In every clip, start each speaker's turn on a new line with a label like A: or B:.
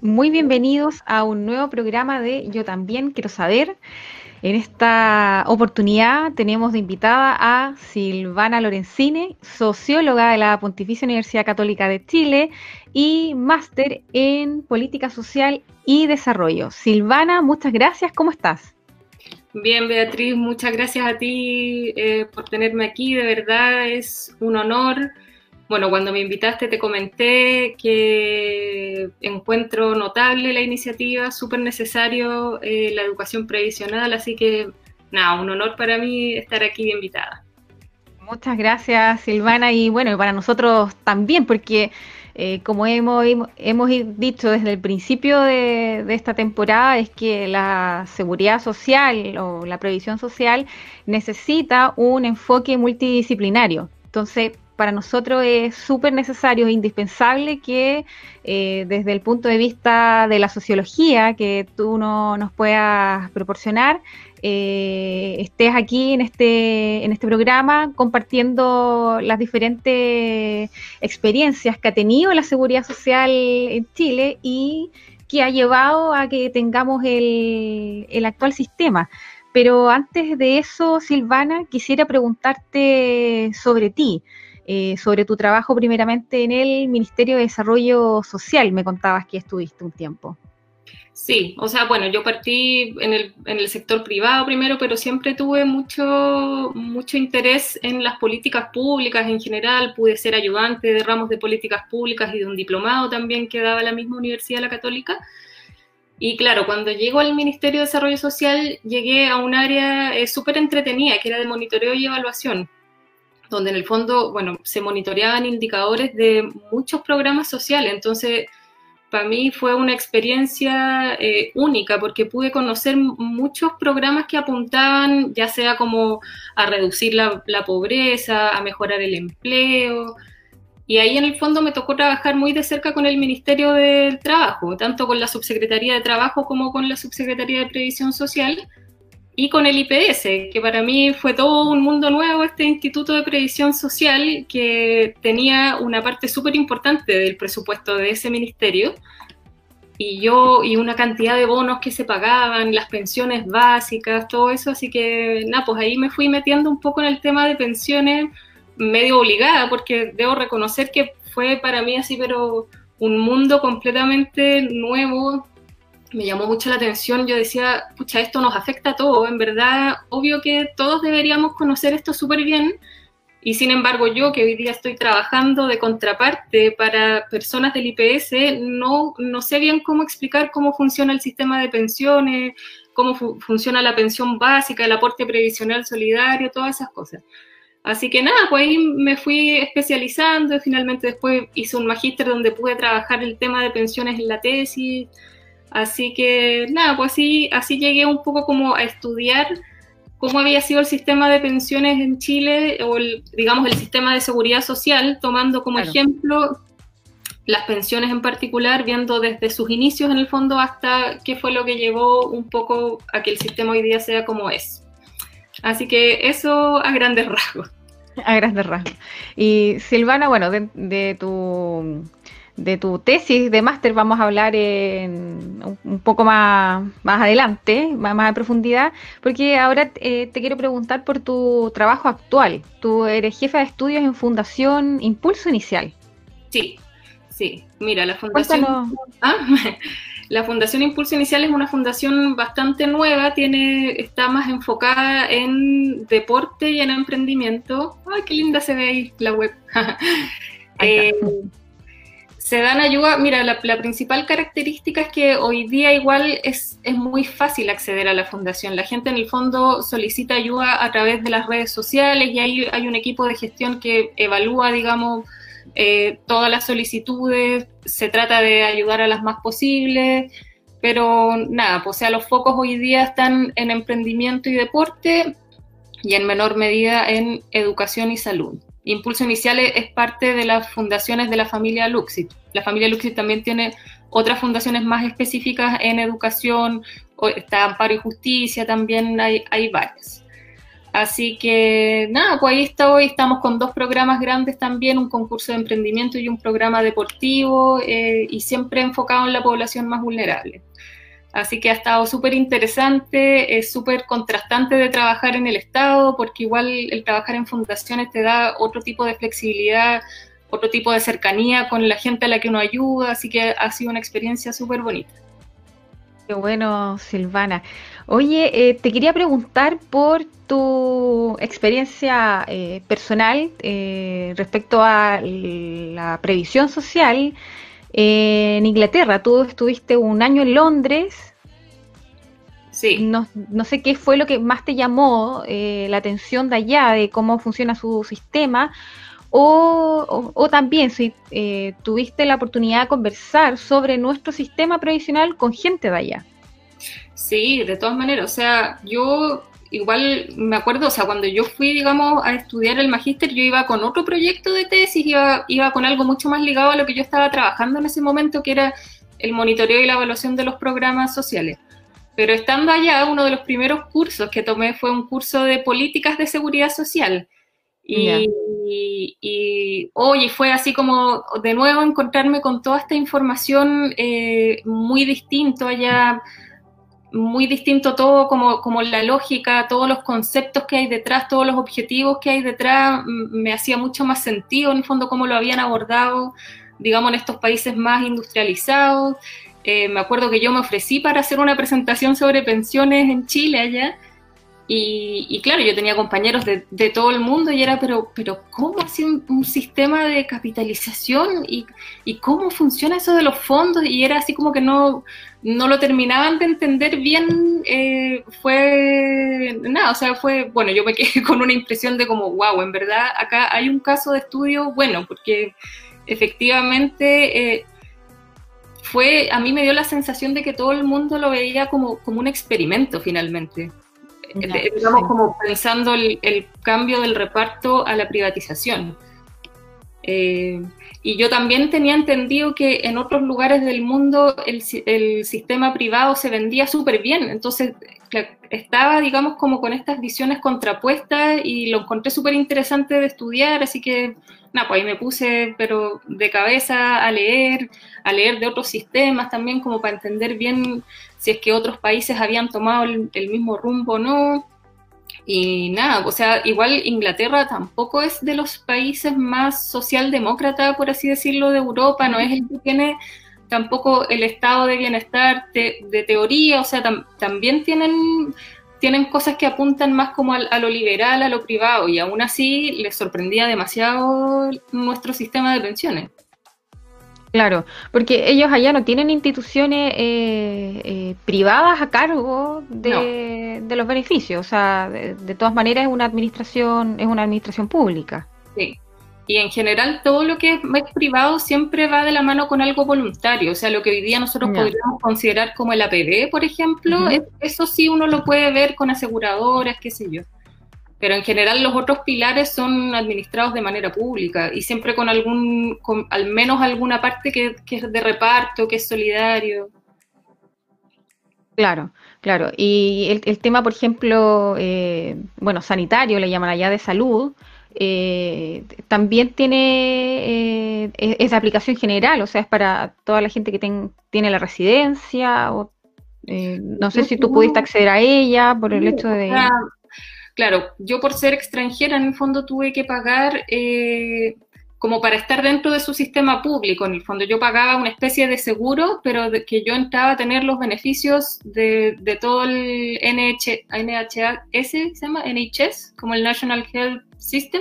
A: Muy bienvenidos a un nuevo programa de Yo también quiero saber. En esta oportunidad tenemos de invitada a Silvana Lorenzini, socióloga de la Pontificia Universidad Católica de Chile y máster en Política Social y Desarrollo. Silvana, muchas gracias, ¿cómo estás?
B: Bien, Beatriz, muchas gracias a ti eh, por tenerme aquí, de verdad es un honor bueno, cuando me invitaste te comenté que encuentro notable la iniciativa, súper necesario eh, la educación previsional, así que nada, un honor para mí estar aquí invitada.
A: Muchas gracias Silvana y bueno, para nosotros también, porque eh, como hemos, hemos dicho desde el principio de, de, esta temporada, es que la seguridad social o la previsión social necesita un enfoque multidisciplinario. Entonces, para nosotros es súper necesario e indispensable que eh, desde el punto de vista de la sociología que tú no, nos puedas proporcionar, eh, estés aquí en este, en este programa compartiendo las diferentes experiencias que ha tenido la seguridad social en Chile y que ha llevado a que tengamos el actual sistema. Pero antes de eso, Silvana, quisiera preguntarte sobre ti. Eh, sobre tu trabajo primeramente en el Ministerio de Desarrollo Social. Me contabas que estuviste un tiempo.
B: Sí, o sea, bueno, yo partí en el, en el, sector privado primero, pero siempre tuve mucho, mucho interés en las políticas públicas en general. Pude ser ayudante de ramos de políticas públicas y de un diplomado también que daba la misma Universidad La Católica. Y claro, cuando llego al Ministerio de Desarrollo Social, llegué a un área eh, súper entretenida, que era de monitoreo y evaluación donde en el fondo, bueno, se monitoreaban indicadores de muchos programas sociales. Entonces, para mí fue una experiencia eh, única porque pude conocer muchos programas que apuntaban ya sea como a reducir la, la, pobreza, a mejorar el empleo. Y ahí en el fondo me tocó trabajar muy de cerca con el Ministerio del Trabajo, tanto con la Subsecretaría de Trabajo como con la Subsecretaría de Previsión Social y con el IPS, que para mí fue todo un mundo nuevo, este Instituto de Previsión Social, que tenía una parte súper importante del presupuesto de ese ministerio, y yo, y una cantidad de bonos que se pagaban, las pensiones básicas, todo eso, así que, nada, pues ahí me fui metiendo un poco en el tema de pensiones, medio obligada, porque debo reconocer que fue para mí así, pero un mundo completamente nuevo, me llamó mucho la atención. Yo decía, pucha, esto nos afecta a todos. En verdad, obvio que todos deberíamos conocer esto súper bien. Y sin embargo, yo que hoy día estoy trabajando de contraparte para personas del IPS, no, no sé bien cómo explicar cómo funciona el sistema de pensiones, cómo funciona la pensión básica, el aporte previsional solidario, todas esas cosas. Así que nada, pues ahí me fui especializando finalmente después hice un magíster donde pude trabajar el tema de pensiones en la tesis. Así que nada, pues así, así llegué un poco como a estudiar cómo había sido el sistema de pensiones en Chile o el, digamos el sistema de seguridad social, tomando como ejemplo las pensiones en particular, viendo desde sus inicios en el fondo hasta qué fue lo que llevó un poco a que el sistema hoy día sea como es. Así que eso a grandes rasgos.
A: A grandes rasgos. Y Silvana, bueno, de tu de tu tesis de máster vamos a hablar en, un poco más, más adelante, más, más en profundidad, porque ahora eh, te quiero preguntar por tu trabajo actual. Tú eres jefa de estudios en Fundación Impulso Inicial.
B: Sí, Sí, mira, la fundación... ¿Ah? La Fundación Impulso Inicial es una fundación bastante nueva, tiene, está más enfocada en deporte y en emprendimiento. Ay, qué linda se ve ahí la web. eh, se dan ayuda, mira, la, principal característica es que hoy día igual es, es, muy fácil acceder a la fundación. La gente en el fondo solicita ayuda a través de las redes sociales y ahí hay un equipo de gestión que evalúa, digamos, eh, todas las solicitudes, se trata de ayudar a las más posibles, pero nada, pues, o sea, los focos hoy día están en emprendimiento y deporte y en menor medida en educación y salud. Impulso Inicial es parte de las fundaciones de la familia Luxit. La familia Luxit también tiene otras fundaciones más específicas en educación, está Amparo y Justicia, también hay, hay varias. Así que nada, pues ahí está hoy, estamos con dos programas grandes también, un concurso de emprendimiento y un programa deportivo, eh, y siempre enfocado en la población más vulnerable. Así que ha estado súper interesante, es súper contrastante de trabajar en el Estado, porque igual el trabajar en fundaciones te da otro tipo de flexibilidad, otro tipo de cercanía con la gente a la que uno ayuda, así que ha sido una experiencia súper bonita.
A: Qué bueno, Silvana. Oye, eh, te quería preguntar por tu experiencia eh, personal eh, respecto a la previsión social en Inglaterra. Tú estuviste un año en Londres.
B: Sí.
A: No, sé qué fue lo que más te llamó la atención de allá, de cómo funciona su sistema, o, también si eh, tuviste la oportunidad de conversar sobre nuestro sistema previsional con gente de allá.
B: Sí, de todas maneras, o sea, yo igual me acuerdo, o sea, cuando yo fui, digamos, a estudiar el magíster, yo iba con otro proyecto de tesis, iba, iba con algo mucho más ligado a lo que yo estaba trabajando en ese momento, que era el monitoreo y la evaluación de los programas sociales. Pero estando allá, uno de los primeros cursos que tomé fue un curso de políticas de seguridad social. Y, y, oye, fue así como de nuevo encontrarme con toda esta información eh, muy distinto allá, muy distinto todo, como, como la lógica, todos los conceptos que hay detrás, todos los objetivos que hay detrás, me hacía mucho más sentido en el fondo cómo lo habían abordado, digamos, en estos países más industrializados. Eh, me acuerdo que yo me ofrecí para hacer una presentación sobre pensiones en Chile allá y, claro, yo tenía compañeros de, todo el mundo y era, pero, pero ¿cómo hace un, sistema de capitalización y, cómo funciona eso de los fondos? Y era así como que no, no lo terminaban de entender bien. Eh, fue, nada, o sea, fue, bueno, yo me quedé con una impresión de como, wow, en verdad acá hay un caso de estudio bueno, porque efectivamente... Eh, fue, a mí me dio la sensación de que todo el mundo lo veía como, como un experimento finalmente. Estamos como pensando el, cambio del reparto a la privatización. Eh, y yo también tenía entendido que en otros lugares del mundo el, el sistema privado se vendía súper bien, entonces estaba, digamos, como con estas visiones contrapuestas y lo encontré súper interesante de estudiar, así que, nada, pues ahí me puse, pero de cabeza a leer, a leer de otros sistemas también, como para entender bien si es que otros países habían tomado el, mismo rumbo o no. Y nada, o sea, igual Inglaterra tampoco es de los países más socialdemócrata, por así decirlo, de Europa, no es el que tiene tampoco el estado de bienestar de, teoría, o sea, también tienen, tienen cosas que apuntan más como a, lo liberal, a lo privado, y aún así les sorprendía demasiado nuestro sistema de pensiones.
A: Claro, porque ellos allá no tienen instituciones eh, eh, privadas a cargo de, los beneficios, o sea, de, todas maneras es una administración, es una administración pública.
B: Sí, y en general todo lo que es privado siempre va de la mano con algo voluntario, o sea, lo que hoy día nosotros podríamos considerar como el APB, por ejemplo, eso sí uno lo puede ver con aseguradoras, qué sé yo pero en general los otros pilares son administrados de manera pública y siempre con algún, con al menos alguna parte que, es de reparto, que es solidario.
A: Claro, claro. Y el, tema, por ejemplo, eh, bueno, sanitario, le llaman allá de salud, eh, también tiene, eh, es de aplicación general, o sea, es para toda la gente que tiene la residencia, o, no sé si tú pudiste acceder a ella por el hecho de
B: claro, yo por ser extranjera en el fondo tuve que pagar, eh, como para estar dentro de su sistema público. En el fondo yo pagaba una especie de seguro, pero de que yo entraba a tener los beneficios de, de todo el NH, NHS, ¿se llama? NHS, como el National Health System.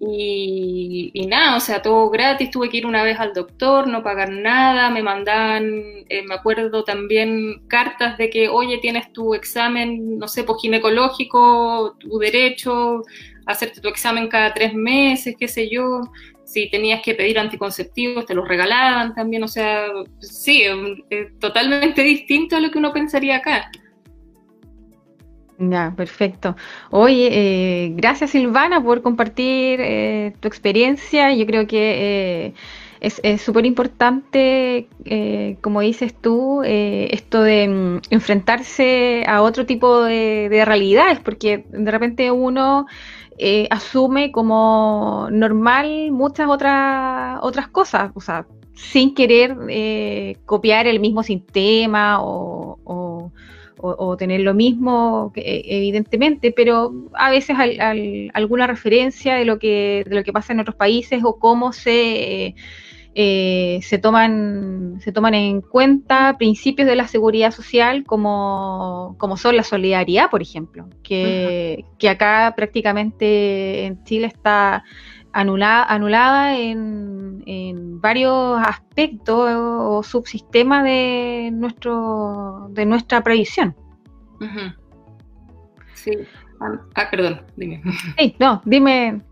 B: Y, nada, o sea, todo gratis, tuve que ir una vez al doctor, no pagar nada, me mandaban, eh, me acuerdo también cartas de que, oye, tienes tu examen, no sé, pues ginecológico, tu derecho, hacerte tu examen cada tres meses, qué sé yo. Si tenías que pedir anticonceptivos, te los regalaban también. O sea, sí, totalmente distinto a lo que uno pensaría acá.
A: Ya, perfecto. Oye, eh, gracias Silvana por compartir eh, tu experiencia. Yo creo que eh, es súper importante, como dices tú, esto de mm, enfrentarse a otro tipo de, de realidades, porque de repente uno asume como normal muchas otras, otras cosas, o sea, sin querer eh, copiar el mismo sistema o, tener lo mismo, eh, evidentemente, pero a veces alguna referencia de lo, que, de lo que pasa en otros países o cómo se eh, se, toman, se toman en cuenta principios de la seguridad social como, son la solidaridad, por ejemplo, que, acá prácticamente en Chile está anulada, anulada en, varios aspectos o subsistemas de, nuestro, de nuestra previsión.
B: Sí. Ah, ah, perdón, dime.
A: Sí, no, dime,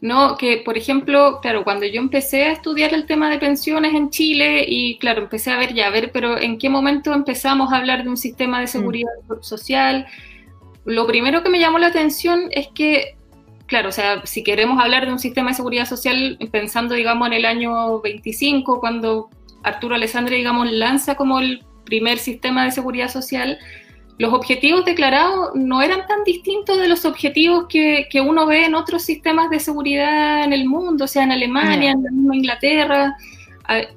B: no, que por ejemplo, claro, cuando yo empecé a estudiar el tema de pensiones en Chile y claro, empecé a ver ya, a ver, pero ¿en qué momento empezamos a hablar de un sistema de seguridad mm. social? Lo primero que me llamó la atención es que, claro, o sea, si queremos hablar de un sistema de seguridad social, pensando, digamos, en el año 25, cuando Arturo Alessandre, digamos, lanza como el primer sistema de seguridad social, los objetivos declarados no eran tan distintos de los objetivos que, uno ve en otros sistemas de seguridad en el mundo, o sea, en Alemania, en la misma Inglaterra.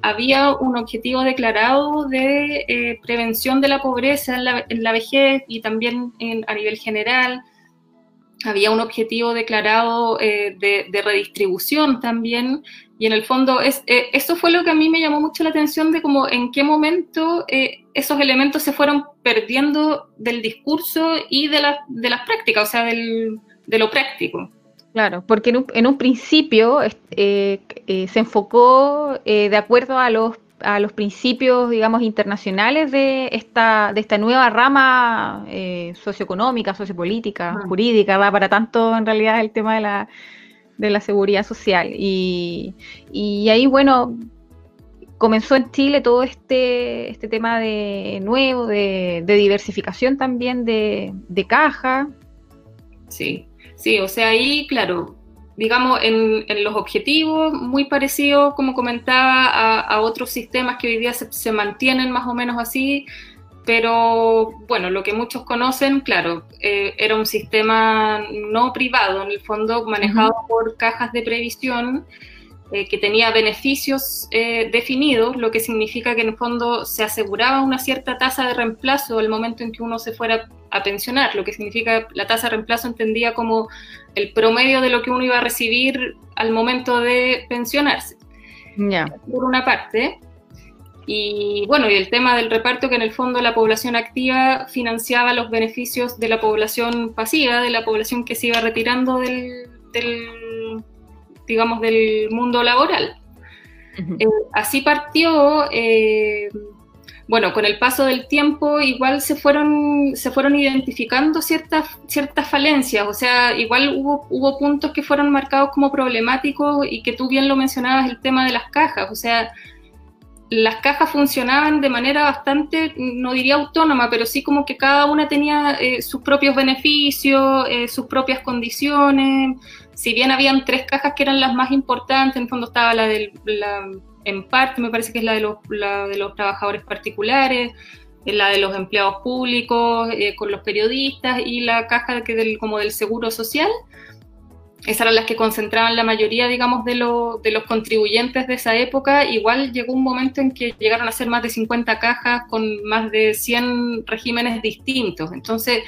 B: había un objetivo declarado de eh, prevención de la pobreza en la, vejez y también a nivel general. Había un objetivo declarado eh, de, redistribución también. Y en el fondo, es, eh, eso fue lo que a mí me llamó mucho la atención de cómo en qué momento esos elementos se fueron perdiendo del discurso y de, la, de las prácticas, o sea, del, de lo práctico.
A: Claro, porque en un, en un principio eh, eh, se enfocó eh, de acuerdo a los, a los principios, digamos, internacionales de esta, de esta nueva rama socioeconómica, sociopolítica, jurídica, va para tanto en realidad el tema de la, de la seguridad social. Y, y ahí, bueno, comenzó en Chile todo este, este tema de nuevo, de, diversificación también de, caja.
B: Sí, sí, o sea, ahí, claro, digamos, en, los objetivos, muy parecido, como comentaba, a, otros sistemas que hoy día se, mantienen más o menos así, pero bueno, lo que muchos conocen, claro, eh, era un sistema no privado, en el fondo manejado por cajas de previsión eh, que tenía beneficios eh, definidos, lo que significa que en el fondo se aseguraba una cierta tasa de reemplazo al momento en que uno se fuera a pensionar, lo que significa la tasa de reemplazo entendía como el promedio de lo que uno iba a recibir al momento de pensionarse. Por una parte. Y bueno, y el tema del reparto que en el fondo la población activa financiaba los beneficios de la población pasiva, de la población que se iba retirando del digamos, del mundo laboral. Eh, así partió, eh, bueno, con el paso del tiempo igual se fueron, se fueron identificando ciertas, ciertas falencias, o sea, igual hubo, hubo puntos que fueron marcados como problemáticos y que tú bien lo mencionabas, el tema de las cajas, o sea, las cajas funcionaban de manera bastante, no diría autónoma, pero sí como que cada una tenía eh, sus propios beneficios, sus propias condiciones, si bien habían tres cajas que eran las más importantes, en el fondo estaba la del, en parte me parece que es la de los, de los trabajadores particulares, eh, la de los empleados públicos, eh, con los periodistas y la caja que del, como del seguro social. Esas eran las que concentraban la mayoría, digamos, de, de, los contribuyentes de esa época. Igual llegó un momento en que llegaron a ser más de 50 cajas con más de 100 regímenes distintos. Entonces,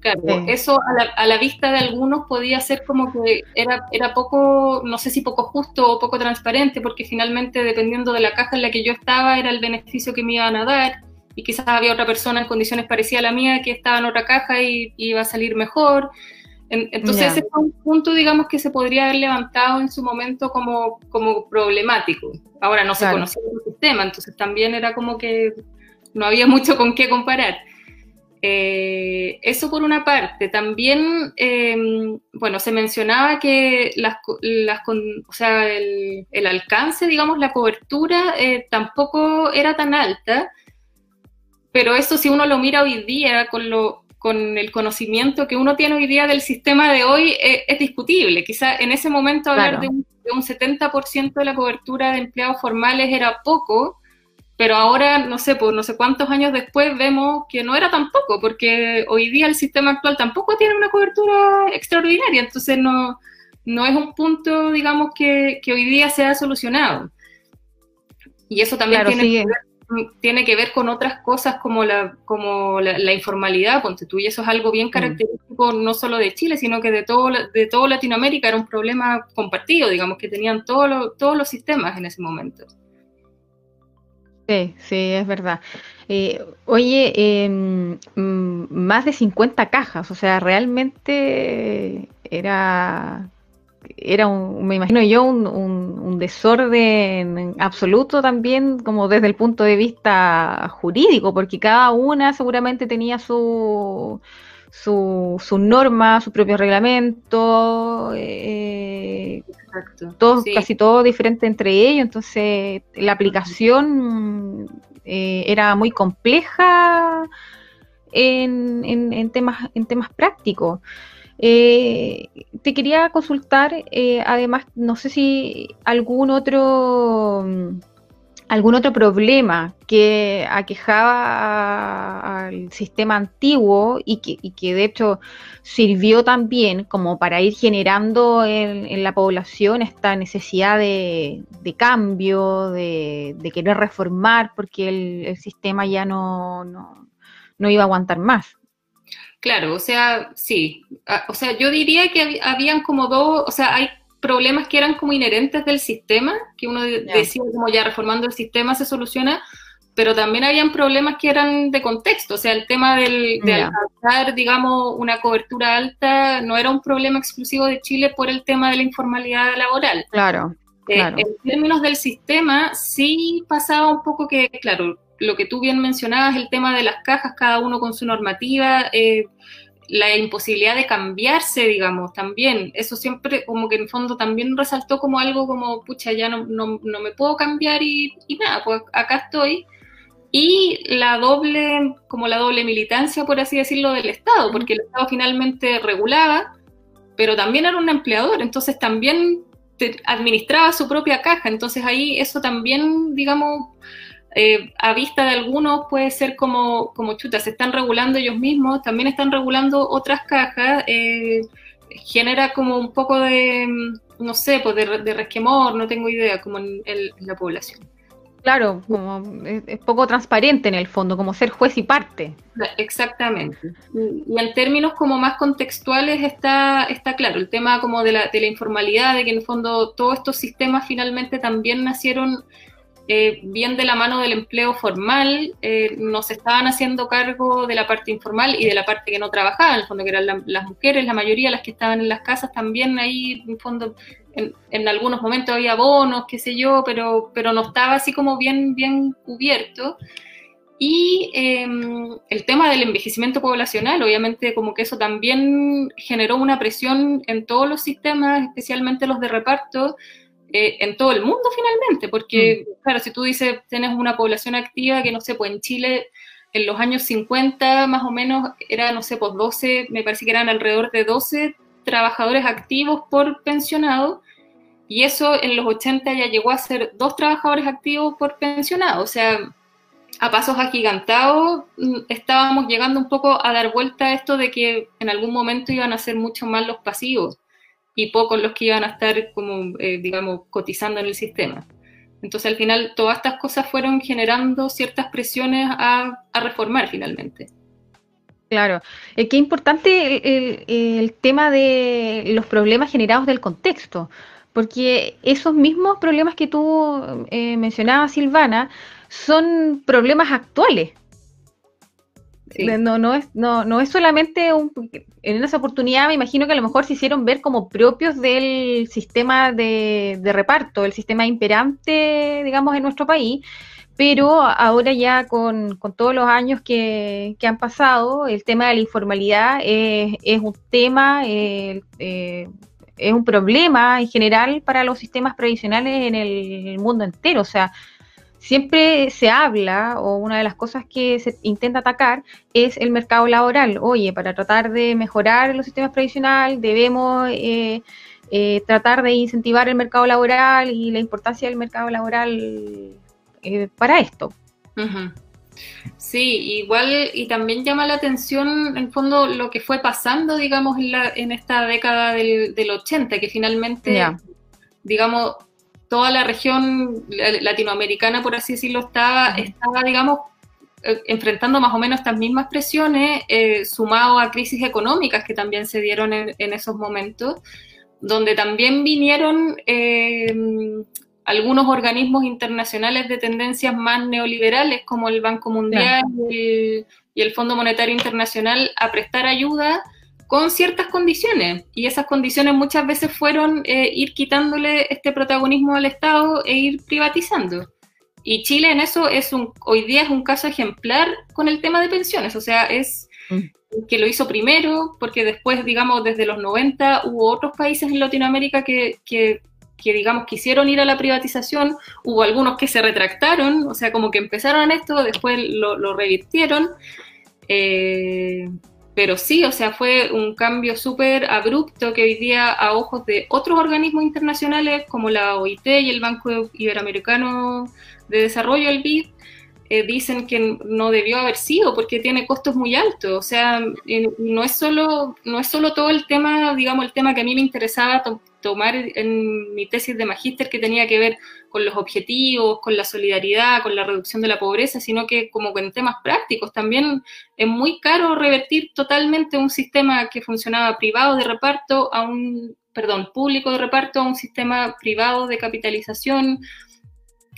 B: claro, eso a la, vista de algunos podía ser como que era, era poco, no sé si poco justo o poco transparente, porque finalmente, dependiendo de la caja en la que yo estaba, era el beneficio que me iban a dar. Y quizás había otra persona en condiciones parecidas a la mía que estaba en otra caja y iba a salir mejor. Entonces ese fue un punto, digamos, que se podría haber levantado en su momento como, como problemático. Ahora no se conocía el sistema, entonces también era como que no había mucho con qué comparar. Eh, eso por una parte. También, em, bueno, se mencionaba que las, las o sea, el, el, alcance, digamos, la cobertura eh, tampoco era tan alta, pero eso si uno lo mira hoy día con lo, con el conocimiento que uno tiene hoy día del sistema de hoy eh, es, discutible. Quizá en ese momento hablar de un, 70% de la cobertura de empleados formales era poco, pero ahora, no sé, pues no sé cuántos años después vemos que no era tan poco, porque hoy día el sistema actual tampoco tiene una cobertura extraordinaria, entonces no, no es un punto, digamos, que, que hoy día se ha solucionado. Y eso también tiene que ver tiene que ver con otras cosas como la, como la, informalidad, ponte tú, y eso es algo bien mm. característico no solo de Chile, sino que de todo, de todo Latinoamérica era un problema compartido, digamos, que tenían todos todos los sistemas en ese momento.
A: Sí, sí, es verdad. Eh, oye, em, mm, más de 50 cajas, o sea, realmente era era un, me imagino yo, un, un, desorden absoluto también, como desde el punto de vista jurídico, porque cada una seguramente tenía su, su, su norma, su propio reglamento, eh, todos, casi todo diferente entre ellos, entonces la aplicación eh, era muy compleja en, en, en, temas, en temas prácticos. Eh, te quería consultar, eh, además, no sé si algún otro algún otro problema que aquejaba al sistema antiguo y que, de hecho sirvió también como para ir generando en, la población esta necesidad de, cambio, de, querer reformar, porque el, sistema ya no, no iba a aguantar más.
B: Claro, o sea, sí. Ah, o sea, yo diría que habían como dos, o sea, hay problemas que eran como inherentes del sistema, que uno decía como ya reformando el sistema se soluciona, pero también habían problemas que eran de contexto, o sea, el tema del, de alcanzar, digamos, una cobertura alta no era un problema exclusivo de Chile por el tema de la informalidad laboral.
A: Claro.
B: Eh, claro. en términos del sistema, sí pasaba un poco que, claro, lo que tú bien mencionabas, el tema de las cajas, cada uno con su normativa, eh, la imposibilidad de cambiarse, digamos, también, eso siempre como que en fondo también resaltó como algo como, pucha, ya no, no, no me puedo cambiar y, y, nada, pues acá estoy. Y la doble, como la doble militancia, por así decirlo, del Estado, porque el Estado finalmente regulaba, pero también era un empleador, entonces también administraba su propia caja, entonces ahí eso también, digamos, eh, a vista de algunos puede ser como, como chuta, se están regulando ellos mismos, también están regulando otras cajas, eh, genera como un poco de, no sé, pues de, resquemor, no tengo idea, como en, la población.
A: Claro, como es, poco transparente en el fondo, como ser juez y parte.
B: Exactamente. Y, en términos como más contextuales está, está claro, el tema como de la, de la informalidad, de que en el fondo todos estos sistemas finalmente también nacieron eh, bien de la mano del empleo formal, eh, nos estaban haciendo cargo de la parte informal y de la parte que no trabajaba, en el fondo que eran las mujeres, la mayoría las que estaban en las casas también ahí, en fondo, en, algunos momentos había bonos, qué sé yo, pero, pero no estaba así como bien, bien cubierto. Y em, el tema del envejecimiento poblacional, obviamente como que eso también generó una presión en todos los sistemas, especialmente los de reparto, eh, en todo el mundo finalmente, porque, mm. claro, si tú dices, tienes una población activa que, no sé, pues en Chile en los años 50 más o menos era, no sé, pues 12, me parece que eran alrededor de 12 trabajadores activos por pensionado, y eso en los 80 ya llegó a ser dos trabajadores activos por pensionado, o sea, a pasos agigantados mm, estábamos llegando un poco a dar vuelta a esto de que en algún momento iban a ser mucho más los pasivos. Y pocos los que iban a estar como, eh, digamos, cotizando en el sistema. Entonces, al final, todas estas cosas fueron generando ciertas presiones a, reformar finalmente.
A: Claro, es que importante el, tema de los problemas generados del contexto, porque esos mismos problemas que tú eh, mencionabas, Silvana, son problemas actuales. No, no, es, no, no es solamente un... En esa oportunidad me imagino que a lo mejor se hicieron ver como propios del sistema de, reparto, el sistema imperante, digamos, en nuestro país, pero ahora ya con, todos los años que, han pasado, el tema de la informalidad es, un tema, eh, es un problema en general para los sistemas previsionales en el mundo entero. O sea, siempre se habla, o una de las cosas que se intenta atacar, es el mercado laboral. Oye, para tratar de mejorar los sistemas previsionales debemos eh, eh, tratar de incentivar el mercado laboral y la importancia del mercado laboral eh, para esto.
B: Sí, igual y también llama la atención en fondo lo que fue pasando, digamos, en, la, en esta década del, 80, que finalmente, digamos, toda la región latinoamericana, por así decirlo, estaba, estaba digamos, eh, enfrentando más o menos estas mismas presiones, eh, sumado a crisis económicas que también se dieron en, esos momentos, donde también vinieron eh, algunos organismos internacionales de tendencias más neoliberales, como el Banco Mundial y, el, Fondo Monetario Internacional, a prestar ayuda con ciertas condiciones. Y esas condiciones muchas veces fueron eh, ir quitándole este protagonismo al Estado e ir privatizando. Y Chile en eso es un, hoy día es un caso ejemplar con el tema de pensiones. O sea, es mm. que lo hizo primero, porque después, digamos, desde los 90 hubo otros países en Latinoamérica que, que, digamos, quisieron ir a la privatización, hubo algunos que se retractaron, o sea, como que empezaron en esto, después lo, lo revirtieron. Eh, pero sí, o sea, fue un cambio súper abrupto que hoy día a ojos de otros organismos internacionales como la OIT y el Banco Iberoamericano de Desarrollo, el BID, eh, dicen que no debió haber sido porque tiene costos muy altos. O sea, no es solo, no es solo todo el tema, digamos, el tema que a mí me interesaba tomar en mi tesis de magíster que tenía que ver con los objetivos, con la solidaridad, con la reducción de la pobreza, sino que como con temas prácticos también es muy caro revertir totalmente un sistema que funcionaba privado de reparto a un, perdón, público de reparto a un sistema privado de capitalización.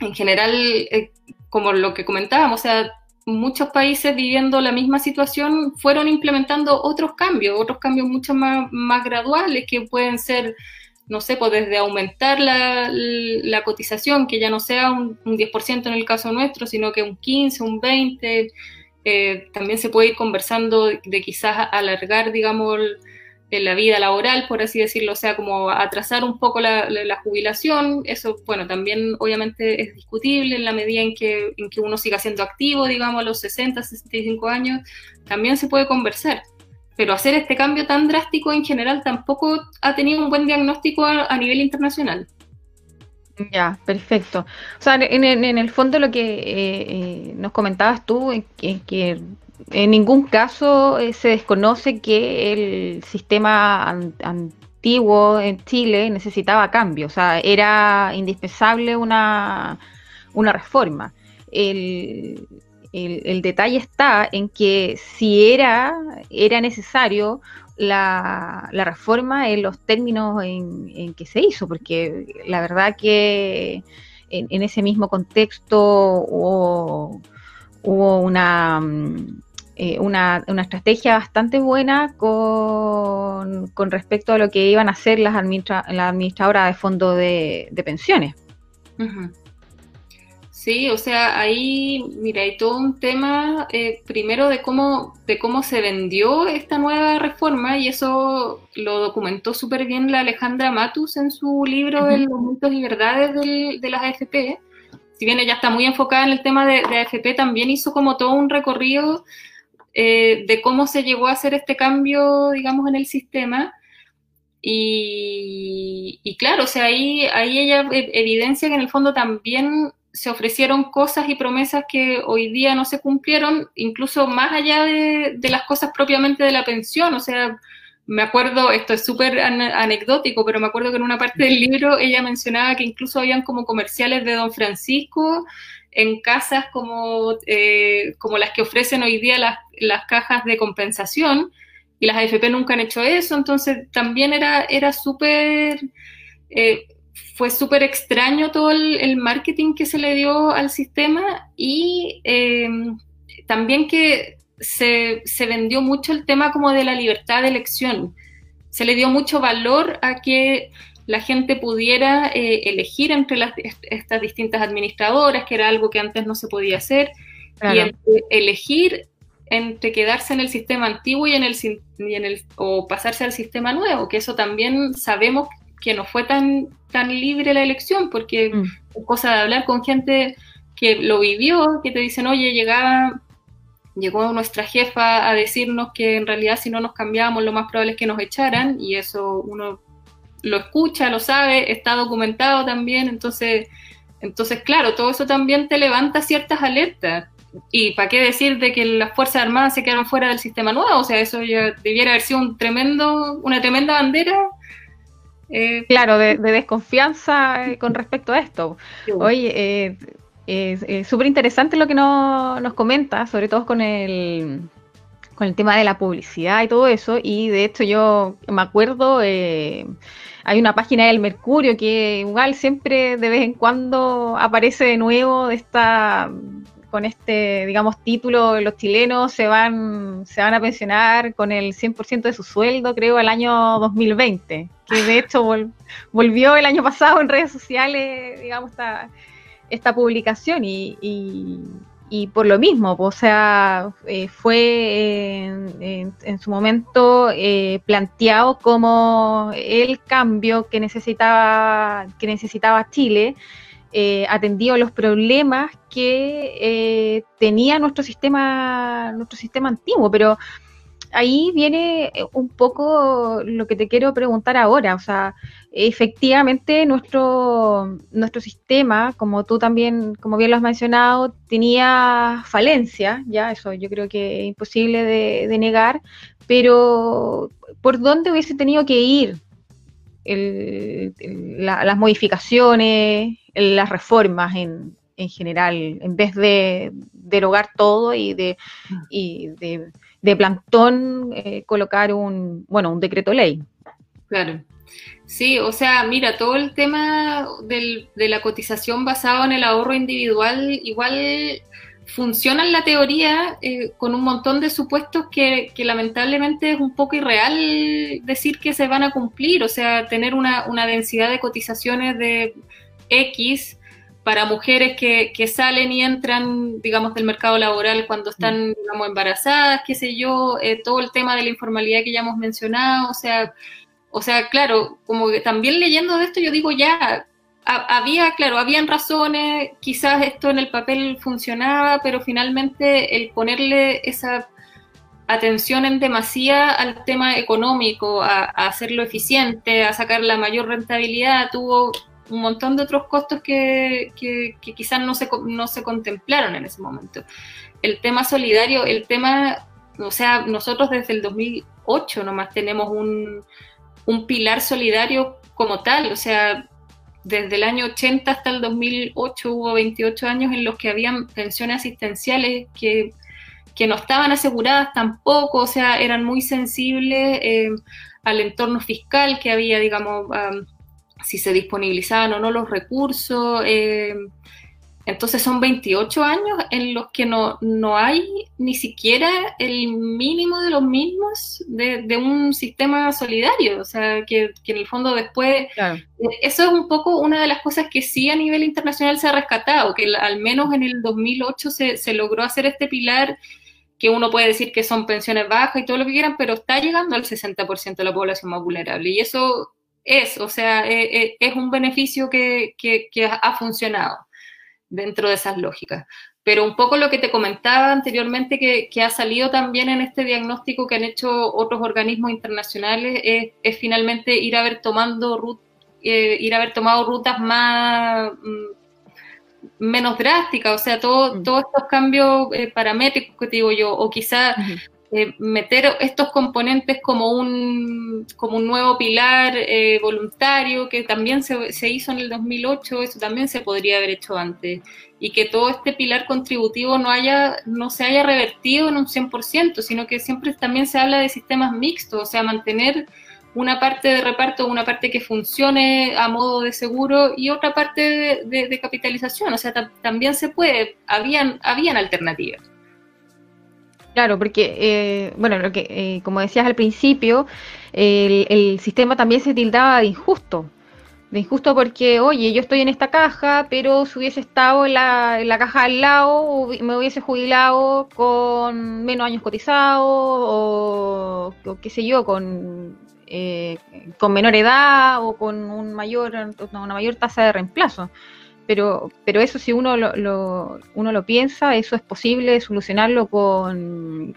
B: En general, eh, como lo que comentábamos, o sea, muchos países viviendo la misma situación fueron implementando otros cambios, otros cambios mucho más, más graduales que pueden ser no sé, pues desde aumentar la, cotización, que ya no sea un, 10% en el caso nuestro, sino que un 15, un 20, eh, también se puede ir conversando de, quizás alargar, digamos, la vida laboral, por así decirlo, o sea, como atrasar un poco la, jubilación, eso, bueno, también obviamente es discutible en la medida en que, en que uno siga siendo activo, digamos, a los 60, 65 años, también se puede conversar pero hacer este cambio tan drástico en general tampoco ha tenido un buen diagnóstico a, nivel internacional.
A: Ya, perfecto. O sea, en, el fondo lo que eh, eh, nos comentabas tú es que, en ningún caso eh, se desconoce que el sistema antiguo en Chile necesitaba cambio, o sea, era indispensable una, una reforma. El, el, detalle está en que si era, era necesario la, reforma en los términos en, que se hizo, porque la verdad que en, ese mismo contexto hubo, una, eh, una, una, estrategia bastante buena con, respecto a lo que iban a hacer las, administra las administradoras de fondos de, pensiones.
B: Sí, o sea, ahí, mira, hay todo un tema eh, primero de cómo, de cómo se vendió esta nueva reforma y eso lo documentó súper bien la Alejandra Matus en su libro de Los mitos y verdades de las AFP. Si bien ella está muy enfocada en el tema de, AFP, también hizo como todo un recorrido eh, de cómo se llegó a hacer este cambio, digamos, en el sistema. Y, y, claro, o sea, ahí, ahí ella e, evidencia que en el fondo también se ofrecieron cosas y promesas que hoy día no se cumplieron, incluso más allá de, las cosas propiamente de la pensión, o sea, me acuerdo, esto es súper anecdótico, pero me acuerdo que en una parte del libro ella mencionaba que incluso habían como comerciales de Don Francisco en casas como, eh, como las que ofrecen hoy día las, las, cajas de compensación, y las AFP nunca han hecho eso, entonces también era, era súper, eh, fue súper extraño todo el, marketing que se le dio al sistema y eh, también que se, se, vendió mucho el tema como de la libertad de elección. Se le dio mucho valor a que la gente pudiera eh, elegir entre las, estas distintas administradoras, que era algo que antes no se podía hacer, y elegir entre quedarse en el sistema antiguo y en el, y en el o pasarse al sistema nuevo, que eso también sabemos que no fue tan, tan libre la elección, porque mm. es cosa de hablar con gente que lo vivió, que te dicen, oye, llegaba llegó nuestra jefa a decirnos que en realidad si no nos cambiábamos lo más probable es que nos echaran y eso uno lo escucha, lo sabe, está documentado también, entonces, entonces claro, todo eso también te levanta ciertas alertas. Y para qué decir de que las Fuerzas Armadas se quedaron fuera del sistema nuevo, o sea, eso ya debiera haber sido un tremendo, una tremenda bandera
A: eh, claro, de, desconfianza con respecto a esto. Oye, eh, es súper interesante lo que nos comenta, sobre todo con el, con el tema de la publicidad y todo eso. Y de hecho yo me acuerdo, eh, hay una página del Mercurio que igual siempre de vez en cuando aparece de nuevo de esta con este, digamos, título, los chilenos se van, se van a pensionar con el 100% de su sueldo, creo, al año 2020, que de hecho volvió el año pasado en redes sociales, digamos, esta, esta publicación y, y, por lo mismo, o sea, eh, fue en, su momento eh, planteado como el cambio que necesitaba, que necesitaba Chile, eh, atendido los problemas que tenía nuestro sistema, nuestro sistema antiguo, pero ahí viene un poco lo que te quiero preguntar ahora, o sea, efectivamente nuestro, nuestro sistema, como tú también, como bien lo has mencionado, tenía falencia, ya eso yo creo que es imposible de, negar, pero ¿por dónde hubiese tenido que ir las modificaciones, las reformas en, en, general, en vez de derogar todo y de, y de, plantón eh, colocar un, bueno, un decreto ley?
B: Claro. Sí, o sea, mira, todo el tema del, de la cotización basado en el ahorro individual igual funciona en la teoría eh, con un montón de supuestos que, lamentablemente es un poco irreal decir que se van a cumplir, o sea, tener una, una densidad de cotizaciones de X para mujeres que, que, salen y entran, digamos, del mercado laboral cuando están, digamos, embarazadas, qué sé yo, eh, todo el tema de la informalidad que ya hemos mencionado, o sea, o sea, claro, como que también leyendo de esto yo digo ya, había, claro, habían razones, quizás esto en el papel funcionaba, pero finalmente el ponerle esa atención en demasía al tema económico, a, hacerlo eficiente, a sacar la mayor rentabilidad, tuvo un montón de otros costos que, que, quizás no se, no se contemplaron en ese momento. El tema solidario, el tema, o sea, nosotros desde el 2008 nomás tenemos un, un pilar solidario como tal, o sea, desde el año 80 hasta el 2008 hubo 28 años en los que habían pensiones asistenciales que, no estaban aseguradas tampoco, o sea, eran muy sensibles eh, al entorno fiscal que había, digamos, si se disponibilizaban o no los recursos. Eh, entonces son 28 años en los que no, no hay ni siquiera el mínimo de los mismos de, un sistema solidario. O sea, que, en el fondo después... Eso es un poco una de las cosas que sí a nivel internacional se ha rescatado, que al menos en el 2008 se, se logró hacer este pilar que uno puede decir que son pensiones bajas y todo lo que quieran, pero está llegando al 60% de la población más vulnerable. Y eso es, o sea, e, e, es, un beneficio que, que, que ha funcionado dentro de esas lógicas. Pero un poco lo que te comentaba anteriormente, que, ha salido también en este diagnóstico que han hecho otros organismos internacionales, es, finalmente ir a ver tomando eh, ir a haber tomado rutas más mm, menos drásticas, o sea, todo, mm. todos estos cambios eh, paramétricos que te digo yo, o quizá eh, meter estos componentes como un, como un nuevo pilar eh, voluntario que también se, se, hizo en el 2008, eso también se podría haber hecho antes, y que todo este pilar contributivo no, haya, no se haya revertido en un 100%, sino que siempre también se habla de sistemas mixtos, o sea, mantener una parte de reparto, una parte que funcione a modo de seguro y otra parte de, capitalización. O sea, también se puede, habían, habían alternativas.
A: Claro, porque, eh, bueno, lo que, eh, como decías al principio, el, sistema también se tildaba de injusto. De injusto porque, oye, yo estoy en esta caja, pero si hubiese estado en la, en la caja al lado, me hubiese jubilado con menos años cotizados o qué sé yo, con eh, con menor edad o con un mayor, una mayor tasa de reemplazo. Pero, pero eso si uno lo, uno lo piensa, eso es posible solucionarlo con,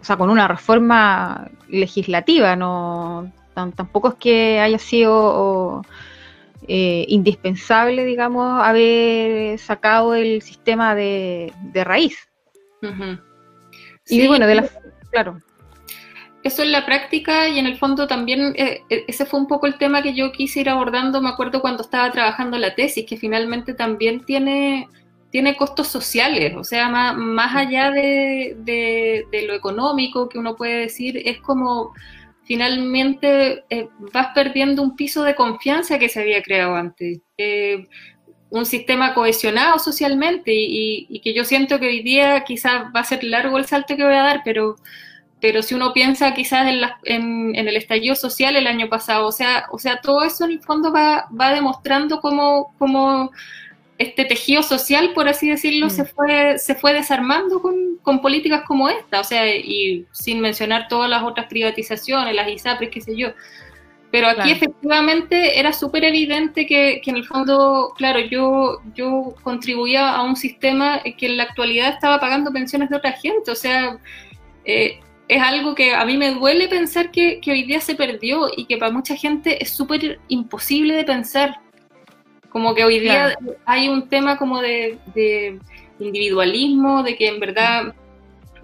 A: o sea, con una reforma legislativa, no tampoco es que haya sido eh, indispensable, digamos, haber sacado el sistema de, raíz. Y bueno, de la, claro
B: eso en la práctica y en el fondo también eh, eh, ese fue un poco el tema que yo quise ir abordando, me acuerdo cuando estaba trabajando la tesis, que finalmente también tiene, tiene costos sociales, o sea, más, más allá de, de, lo económico que uno puede decir, es como finalmente eh, vas perdiendo un piso de confianza que se había creado antes. un sistema cohesionado socialmente y, y, que yo siento que hoy día quizás va a ser largo el salto que voy a dar, pero pero si uno piensa quizás en, el estallido social el año pasado, o sea, o sea todo eso en el fondo va, demostrando cómo, cómo, este tejido social, por así decirlo, mm. se, fue, se fue desarmando con, políticas como esta, o sea, y sin mencionar todas las otras privatizaciones, las ISAPRES, qué sé yo. Pero aquí efectivamente era súper evidente que, que, en el fondo, claro, yo, yo contribuía a un sistema que en la actualidad estaba pagando pensiones de otra gente, o sea, eh, es algo que a mí me duele pensar que, hoy día se perdió y que para mucha gente es súper imposible de pensar. Como que hoy día hay un tema como de, individualismo, de que en verdad,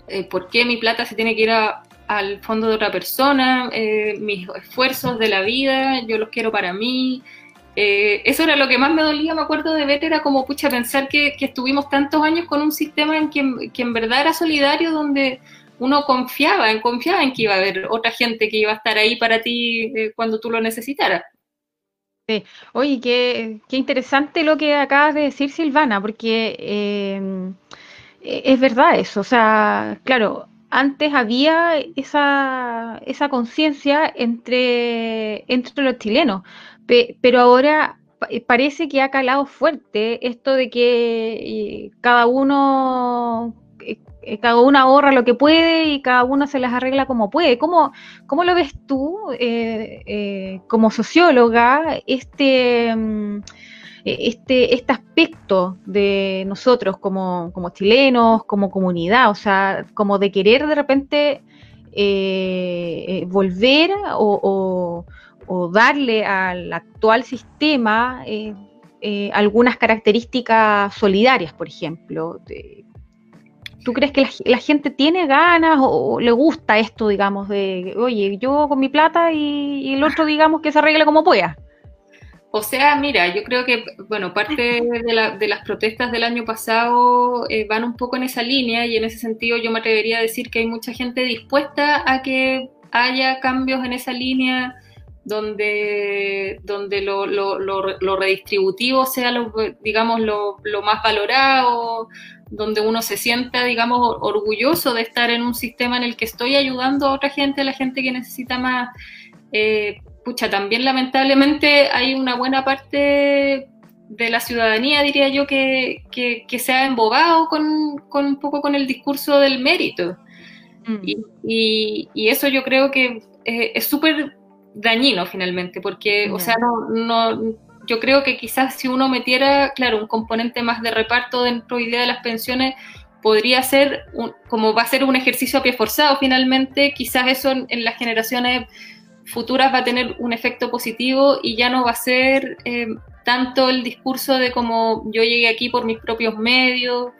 B: eh, ¿por qué mi plata se tiene que ir al fondo de otra persona? Eh, mis esfuerzos de la vida, yo los quiero para mí. Eh, eso era lo que más me dolía, me acuerdo de ver, era como, pucha, pensar que, estuvimos tantos años con un sistema en que, que en verdad era solidario, donde uno confiaba, en, confiaba en que iba a haber otra gente que iba a estar ahí para ti eh, cuando tú lo necesitaras.
A: Sí. Oye, qué, qué, interesante lo que acabas de decir, Silvana, porque eh, es verdad eso. O sea, claro, antes había esa, esa conciencia entre, entre los chilenos, pero ahora parece que ha calado fuerte esto de que eh, cada uno eh, cada uno ahorra lo que puede y cada uno se las arregla como puede. ¿Cómo, cómo lo ves tú eh, eh, como socióloga este, mm, este, este aspecto de nosotros como, chilenos, como comunidad? O sea, como de querer de repente volver o, darle al actual sistema algunas características solidarias, por ejemplo. ¿Tú crees que la, gente tiene ganas o, le gusta esto, digamos, de, oye, yo con mi plata y, el otro, digamos, que se arregle como pueda?
B: O sea, mira, yo creo que, bueno, parte de, las protestas del año pasado eh, van un poco en esa línea y en ese sentido yo me atrevería a decir que hay mucha gente dispuesta a que haya cambios en esa línea donde, donde lo, lo, redistributivo sea, lo, digamos, lo, más valorado, donde uno se sienta, digamos, orgulloso de estar en un sistema en el que estoy ayudando a otra gente, a la gente que necesita más. Eh, pucha, también lamentablemente hay una buena parte de la ciudadanía, diría yo, que, que, se ha embobado con, con, un poco con el discurso del mérito. Mm. Y, y, eso yo creo que eh, es súper dañino finalmente, porque, o sea, no, no yo creo que quizás si uno metiera, claro, un componente más de reparto dentro idea de las pensiones, podría ser, como va a ser un ejercicio a pie forzado finalmente, quizás eso en, las generaciones futuras va a tener un efecto positivo y ya no va a ser eh, tanto el discurso de como yo llegué aquí por mis propios medios,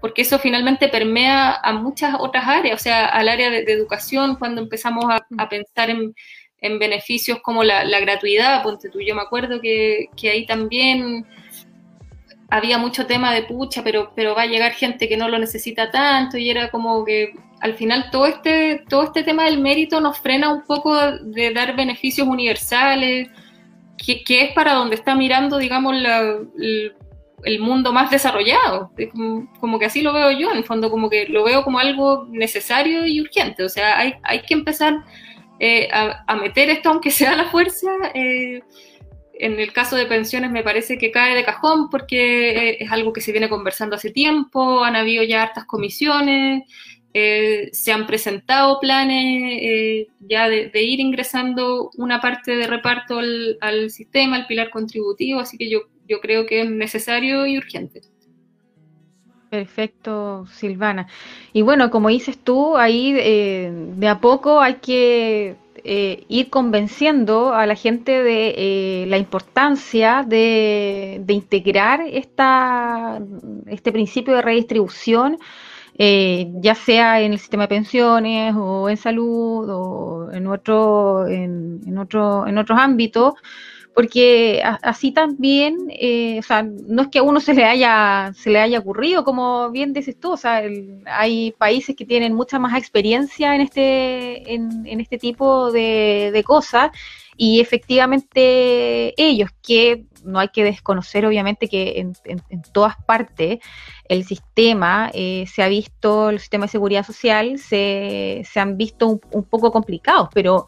B: porque eso finalmente permea a muchas otras áreas, o sea, al área de, educación, cuando empezamos a, pensar en, beneficios como la, gratuidad, ponte tú, yo me acuerdo que, que, ahí también había mucho tema de pucha, pero, pero va a llegar gente que no lo necesita tanto, y era como que al final todo este, todo este tema del mérito nos frena un poco de dar beneficios universales, que, es para donde está mirando, digamos, el, mundo más desarrollado. Como, que así lo veo yo, en el fondo, como que lo veo como algo necesario y urgente. O sea, hay, hay que empezar eh, a, meter esto, aunque sea la fuerza. Eh, en el caso de pensiones me parece que cae de cajón porque eh, es algo que se viene conversando hace tiempo, han habido ya hartas comisiones, eh, se han presentado planes eh, ya de, ir ingresando una parte de reparto al, sistema, al pilar contributivo, así que yo, yo creo que es necesario y urgente.
A: Perfecto, Silvana. Y bueno, como dices tú, ahí eh, de a poco hay que ir convenciendo a la gente de la importancia de, integrar esta, este principio de redistribución eh, ya sea en el sistema de pensiones o en salud o en otro, en, en otros ámbitos, porque así también, eh, o sea, no es que a uno se le haya, se le haya ocurrido, como bien dices tú, o sea, hay países que tienen mucha más experiencia en este, en, este tipo de, de cosas y efectivamente ellos que no hay que desconocer obviamente que en, todas partes el sistema eh, se ha visto, el sistema de seguridad social se, se han visto un, poco complicados, pero,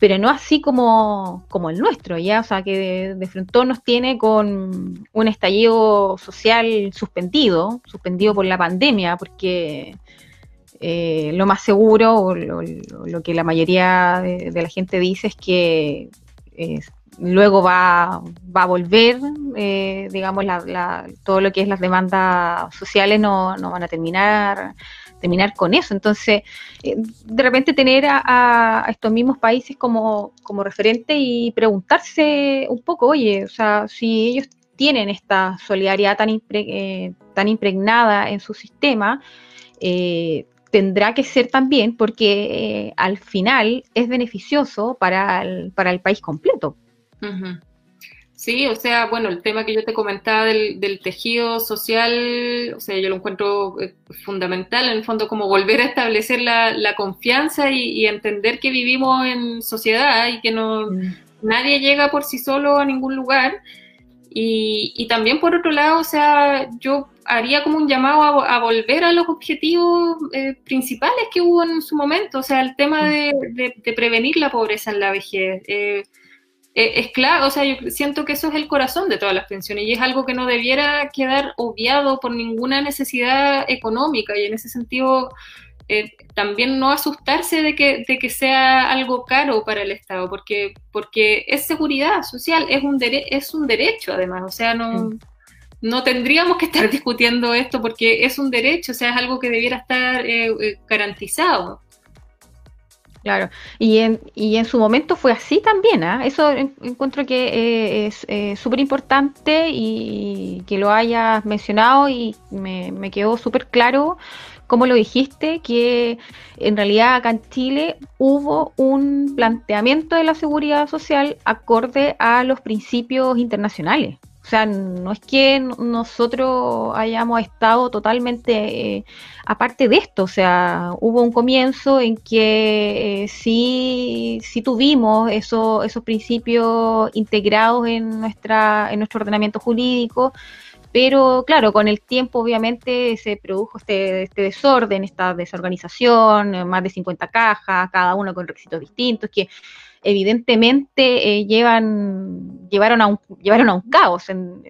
A: pero no así como, como el nuestro, ¿ya? O sea, que de, frente nos tiene con un estallido social suspendido, suspendido por la pandemia, porque eh, lo más seguro, o lo, que la mayoría de, la gente dice es que eh, luego va, va a volver, eh, digamos, todo lo que es las demandas sociales no, no van a terminar terminar con eso. Entonces, eh, de repente tener a, estos mismos países como, como referente y preguntarse un poco, oye, o sea, si ellos tienen esta solidaridad tan, eh, tan impregnada en su sistema, tendrá que ser también porque al final es beneficioso para para el país completo.
B: Sí, o sea, bueno, el tema que yo te comentaba del, tejido social, o sea, yo lo encuentro eh, fundamental, en el fondo, como volver a establecer la, confianza y, entender que vivimos en sociedad y que no mm. nadie llega por sí solo a ningún lugar. Y, también, por otro lado, o sea, yo haría como un llamado a, volver a los objetivos eh, principales que hubo en su momento, o sea, el tema mm. de, prevenir la pobreza en la vejez. Eh, es claro, o sea, yo siento que eso es el corazón de todas las pensiones y es algo que no debiera quedar obviado por ninguna necesidad económica y en ese sentido eh, también no asustarse de que, de que sea algo caro para el Estado, porque, porque es seguridad social, es un, es un derecho además, o sea, no, no tendríamos que estar discutiendo esto porque es un derecho, o sea, es algo que debiera estar eh, garantizado.
A: Claro, y en, y en su momento fue así también, ¿ah? eso encuentro que eh, es eh, súper importante y que lo hayas mencionado y me, me quedó súper claro como lo dijiste, que en realidad acá en Chile hubo un planteamiento de la seguridad social acorde a los principios internacionales. O sea, no es que nosotros hayamos estado totalmente eh, aparte de esto, o sea, hubo un comienzo en que eh, sí, sí, tuvimos eso, esos principios integrados en, nuestra, en nuestro ordenamiento jurídico, pero claro, con el tiempo obviamente se produjo este, este desorden, esta desorganización, más de 50 cajas, cada uno con requisitos distintos, que evidentemente eh, llevan, llevaron, a un, llevaron a un caos, en,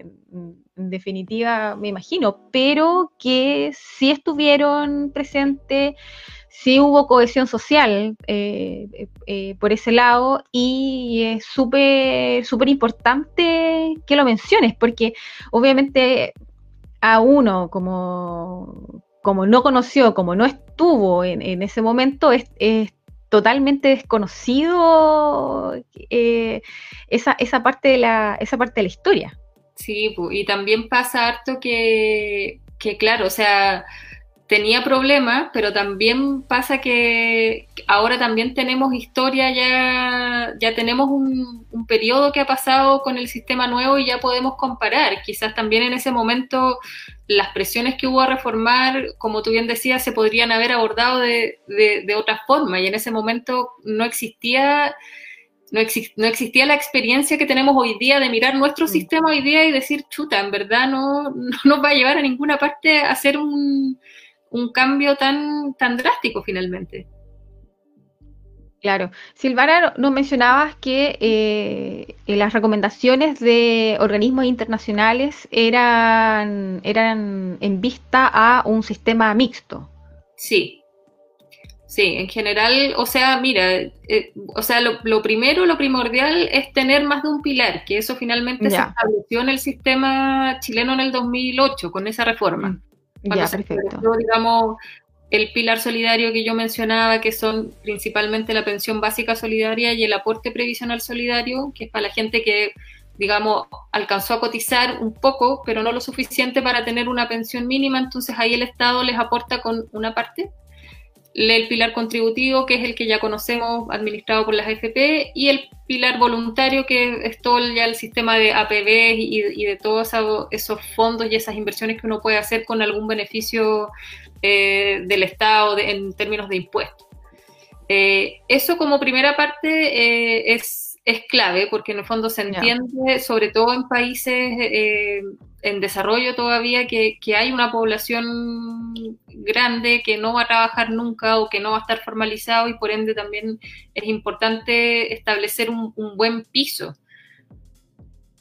A: definitiva, me imagino, pero que sí estuvieron presentes, sí hubo cohesión social eh, eh, por ese lado y es súper, importante que lo menciones, porque obviamente a uno como, como no conoció, como no estuvo en, ese momento, es, es totalmente desconocido eh, esa, esa, parte de la, esa parte de la historia.
B: Sí, y también pasa harto que, que claro, o sea, tenía problemas, pero también pasa que ahora también tenemos historia, ya, ya tenemos un, periodo que ha pasado con el sistema nuevo y ya podemos comparar. Quizás también en ese momento las presiones que hubo a reformar, como tú bien decías, se podrían haber abordado de, de, otra forma y en ese momento no existía... No, no, existía la experiencia que tenemos hoy día de mirar nuestro mm. sistema hoy día y decir, chuta, en verdad no, no nos va a llevar a ninguna parte a hacer un, un cambio tan, tan drástico finalmente.
A: Claro. Silvana, nos mencionabas que eh, las recomendaciones de organismos internacionales eran, eran en vista a un sistema mixto.
B: Sí. Sí, en general, o sea, mira, eh, o sea, lo, primero, lo primordial es tener más de un pilar, que eso finalmente se estableció en el sistema chileno en el 2008 con esa reforma.
A: Ya,
B: digamos, el pilar solidario que yo mencionaba, que son principalmente la pensión básica solidaria y el aporte previsional solidario, que es para la gente que, digamos, alcanzó a cotizar un poco, pero no lo suficiente para tener una pensión mínima, entonces ahí el Estado les aporta con una parte el pilar contributivo, que es el que ya conocemos, administrado por las AFP, y el pilar voluntario, que es todo ya el sistema de APB y, de todos esos fondos y esas inversiones que uno puede hacer con algún beneficio eh, del Estado en términos de impuestos. Eh, eso como primera parte eh, es es clave porque en el fondo se entiende, sobre todo en países en desarrollo todavía, que, hay una población grande que no va a trabajar nunca o que no va a estar formalizado y por ende también es importante establecer un buen piso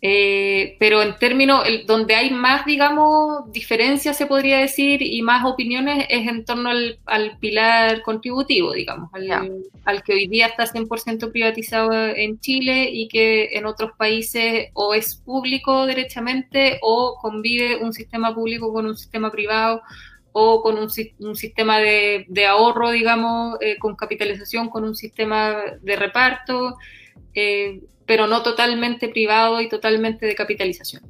B: eh, pero en términos, donde hay más, digamos, diferencias, se podría decir, y más opiniones, es en torno al, pilar contributivo, digamos, al, que hoy día está 100% privatizado en Chile y que en otros países o es público derechamente o convive un sistema público con un sistema privado o con un, sistema de, ahorro, digamos, eh, con capitalización, con un sistema de reparto. Eh, pero no totalmente privado y totalmente de capitalización.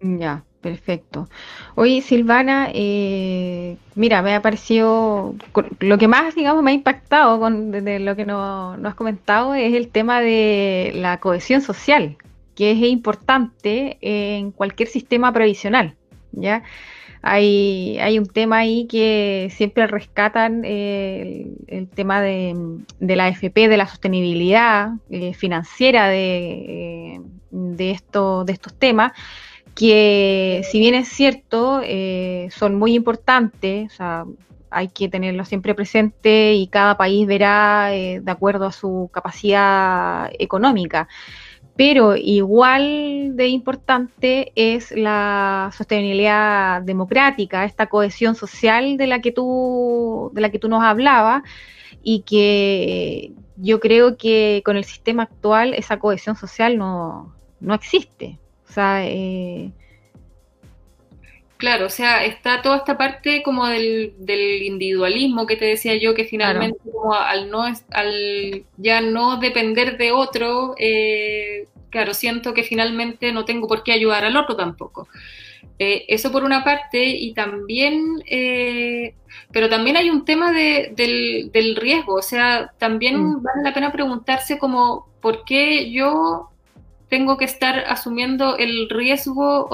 A: Ya, perfecto. Oye, Silvana, eh, mira, me ha parecido, lo que más, digamos, me ha impactado con de, lo que nos no has comentado es el tema de la cohesión social, que es importante en cualquier sistema previsional, ¿ya? Hay, hay un tema ahí que siempre rescatan eh, el, tema de, la AFP, de la sostenibilidad eh, financiera de, eh, de, esto, de estos temas, que si bien es cierto, son muy importantes, o sea, hay que tenerlo siempre presente y cada país verá de acuerdo a su capacidad económica pero igual de importante es la sostenibilidad democrática, esta cohesión social de la que tú, de la que tú nos hablabas, y que yo creo que con el sistema actual esa cohesión social no, existe. O sea, eh,
B: Claro, o sea, está toda esta parte como del, individualismo que te decía yo, que finalmente como al no al ya no depender de otro, eh, claro, siento que finalmente no tengo por qué ayudar al otro tampoco. Eh, eso por una parte, y también, eh, pero también hay un tema de, del, riesgo, o sea, también mm. vale la pena preguntarse como, ¿por qué yo tengo que estar asumiendo el riesgo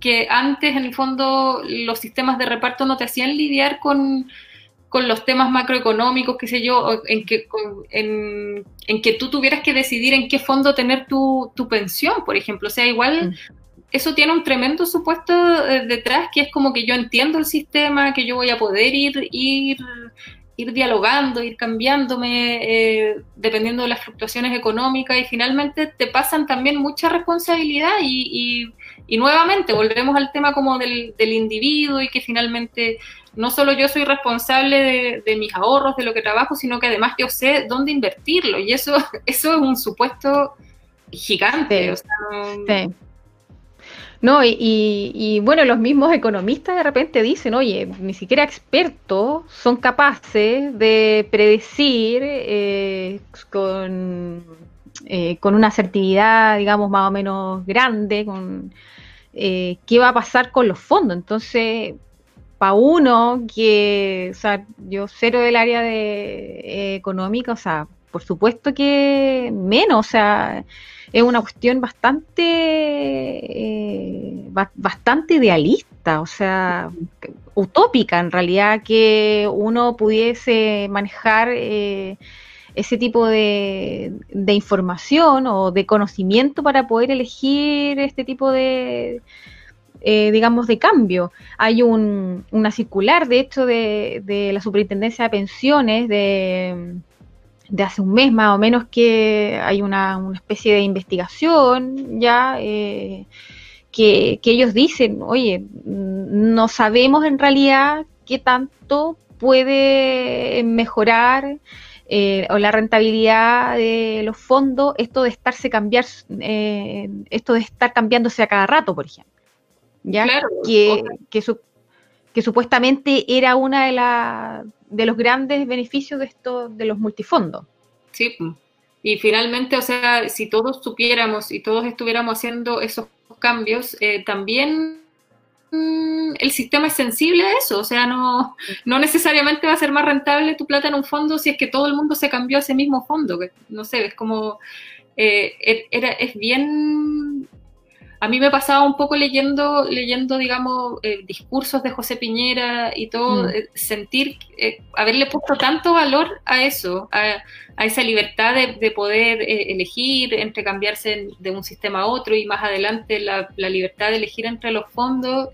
B: que antes en el fondo los sistemas de reparto no te hacían lidiar con, los temas macroeconómicos, qué sé yo, en que, en, que tú tuvieras que decidir en qué fondo tener tu, pensión, por ejemplo. O sea, igual mm. eso tiene un tremendo supuesto eh, detrás, que es como que yo entiendo el sistema, que yo voy a poder ir, ir, ir dialogando, ir cambiándome, eh, dependiendo de las fluctuaciones económicas, y finalmente te pasan también mucha responsabilidad y y nuevamente volvemos al tema como del, individuo y que finalmente no solo yo soy responsable de, mis ahorros, de lo que trabajo, sino que además yo sé dónde invertirlo. Y eso, eso es un supuesto gigante.
A: Sí. no... y, bueno, los mismos economistas de repente dicen, oye, ni siquiera expertos son capaces de predecir eh, con, eh, con una asertividad, digamos, más o menos grande, con eh, qué va a pasar con los fondos. Entonces, para uno que, o sea, yo cero del área de eh, económica, o sea, por supuesto que menos, o sea, es una cuestión bastante, eh, bastante idealista, o sea, utópica en realidad, que uno pudiese manejar eh, ese tipo de, de, información o de conocimiento para poder elegir este tipo de, eh, digamos, de cambio. Hay un, una circular, de hecho, de, de la Superintendencia de Pensiones de de hace un mes más o menos que hay una, especie de investigación ya eh, que, ellos dicen, oye, no sabemos en realidad qué tanto puede mejorar eh, o la rentabilidad de los fondos esto de estarse cambiar eh, esto de estar cambiándose a cada rato por ejemplo ya que, que, que supuestamente era una de las de los grandes beneficios de esto, de los multifondos.
B: Sí, y finalmente, o sea, si todos supiéramos y todos estuviéramos haciendo esos cambios, eh, también el sistema es sensible a eso, o sea, no, no necesariamente va a ser más rentable tu plata en un fondo si es que todo el mundo se cambió a ese mismo fondo, no sé, es como, eh, er, era, es bien a mí me pasaba un poco leyendo, leyendo digamos, eh, discursos de José Piñera y todo, mm. eh, sentir, eh, haberle puesto tanto valor a eso, a, esa libertad de, poder elegir, entre cambiarse de un sistema a otro y más adelante la, libertad de elegir entre los fondos.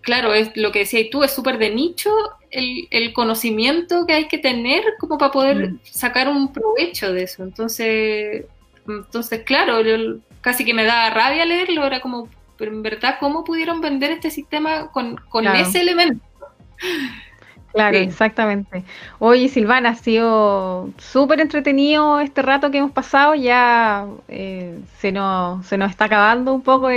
B: claro, es lo que decías tú, es súper de nicho el, conocimiento que hay que tener como para poder mm. sacar un provecho de eso. Entonces, entonces claro, yo, casi que me daba rabia leerlo, era como, pero en verdad, ¿cómo pudieron vender este sistema con, ese elemento?
A: Claro, exactamente. Oye, Silvana, ha sido súper entretenido este rato que hemos pasado. Ya eh, se, nos, se nos está acabando un poco,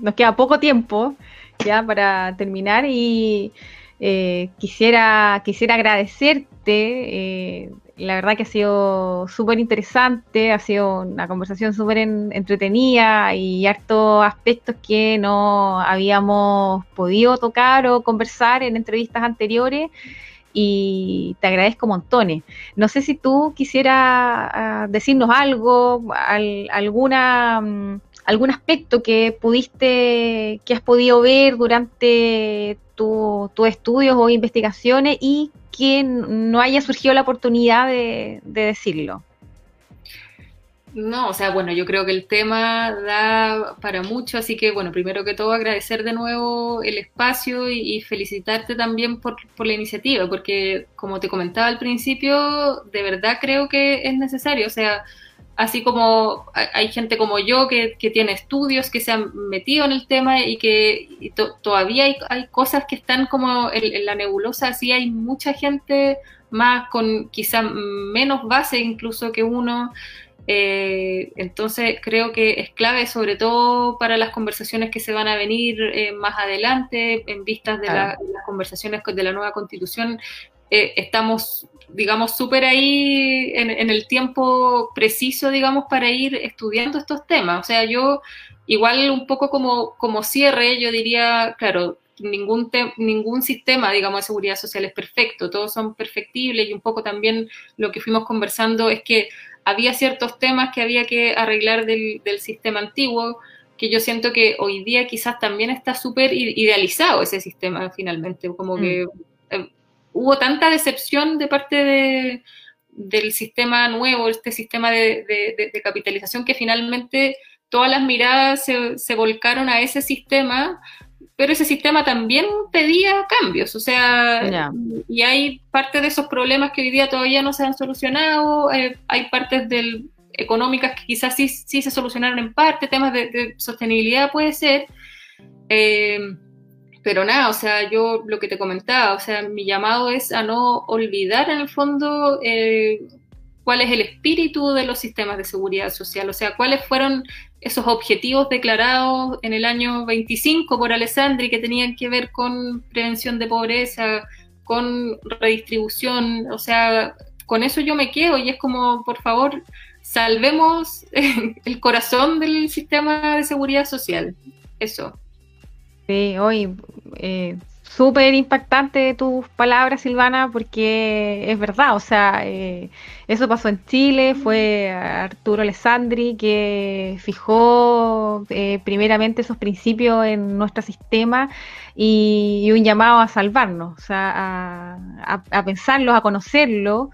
A: nos queda poco tiempo ya para terminar y eh, quisiera, quisiera agradecerte. Eh, la verdad que ha sido súper interesante, ha sido una conversación súper entretenida y hartos aspectos que no habíamos podido tocar o conversar en entrevistas anteriores y te agradezco montones. No sé si tú quisieras ah, decirnos algo, alguna, mm, algún aspecto que pudiste, que has podido ver durante tus estudios o investigaciones y que no haya surgido la oportunidad de, decirlo.
B: No, o sea, bueno, yo creo que el tema da para mucho, así que, bueno, primero que todo agradecer de nuevo el espacio y, felicitarte también por, por, la iniciativa, porque como te comentaba al principio, de verdad creo que es necesario, o sea, así como hay gente como yo que, tiene estudios, que se han metido en el tema y que todavía hay, cosas que están como en, la nebulosa, así hay mucha gente más con quizá menos base incluso que uno. Eh, entonces creo que es clave sobre todo para las conversaciones que se van a venir eh, más adelante en vistas de, las conversaciones de la nueva constitución. Eh, estamos digamos, súper ahí en, el tiempo preciso, digamos, para ir estudiando estos temas. O sea, yo igual un poco como, como cierre, yo diría, claro, ningún, ningún sistema, digamos, de seguridad social es perfecto, todos son perfectibles y un poco también lo que fuimos conversando es que había ciertos temas que había que arreglar del, sistema antiguo, que yo siento que hoy día quizás también está súper idealizado ese sistema finalmente, como que mm. eh, hubo tanta decepción de parte de, del sistema nuevo, este sistema de, capitalización, que finalmente todas las miradas se, volcaron a ese sistema, pero ese sistema también pedía cambios, o sea, y hay parte de esos problemas que hoy día todavía no se han solucionado, eh, hay partes del, económicas que quizás sí, sí se solucionaron en parte, temas de, sostenibilidad puede ser. Eh, pero nada, o sea, yo lo que te comentaba, o sea, mi llamado es a no olvidar en el fondo eh, cuál es el espíritu de los sistemas de seguridad social, o sea, cuáles fueron esos objetivos declarados en el año 25 por Alessandri que tenían que ver con prevención de pobreza, con redistribución, o sea, con eso yo me quedo y es como, por favor, salvemos el corazón del sistema de seguridad social. Eso.
A: Sí, hoy eh, súper impactante tus palabras, Silvana, porque es verdad, o sea, eh, eso pasó en Chile, fue Arturo Alessandri que fijó eh, primeramente esos principios en nuestro sistema y, un llamado a salvarnos, o sea, a, a, pensarlos, a conocerlo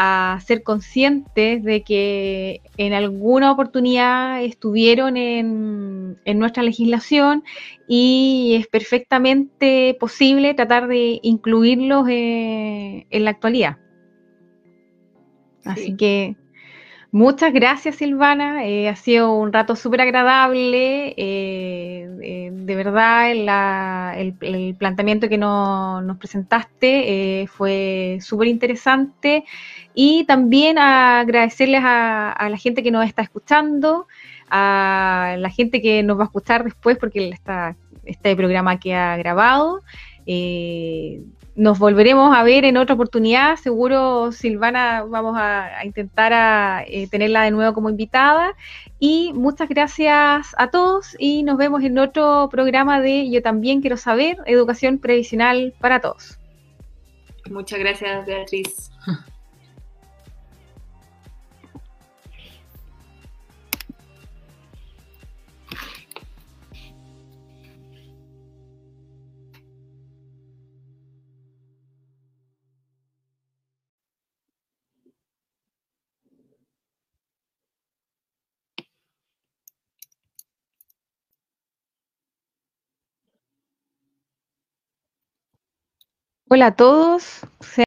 A: a ser conscientes de que en alguna oportunidad estuvieron en, nuestra legislación y es perfectamente posible tratar de incluirlos eh, en la actualidad. Así que Muchas gracias, Silvana. Eh, ha sido un rato súper agradable. Eh, de verdad, el, planteamiento que nos presentaste fue súper interesante. Y también agradecerles a, la gente que nos está escuchando, a la gente que nos va a escuchar después, porque este programa queda grabado. Nos volveremos a ver en otra oportunidad. Seguro, Silvana, vamos a, intentar a, eh, tenerla de nuevo como invitada. Y muchas gracias a todos y nos vemos en otro programa de Yo también quiero saber, educación previsional para todos.
B: Muchas gracias, Beatriz.
A: Hola a todos.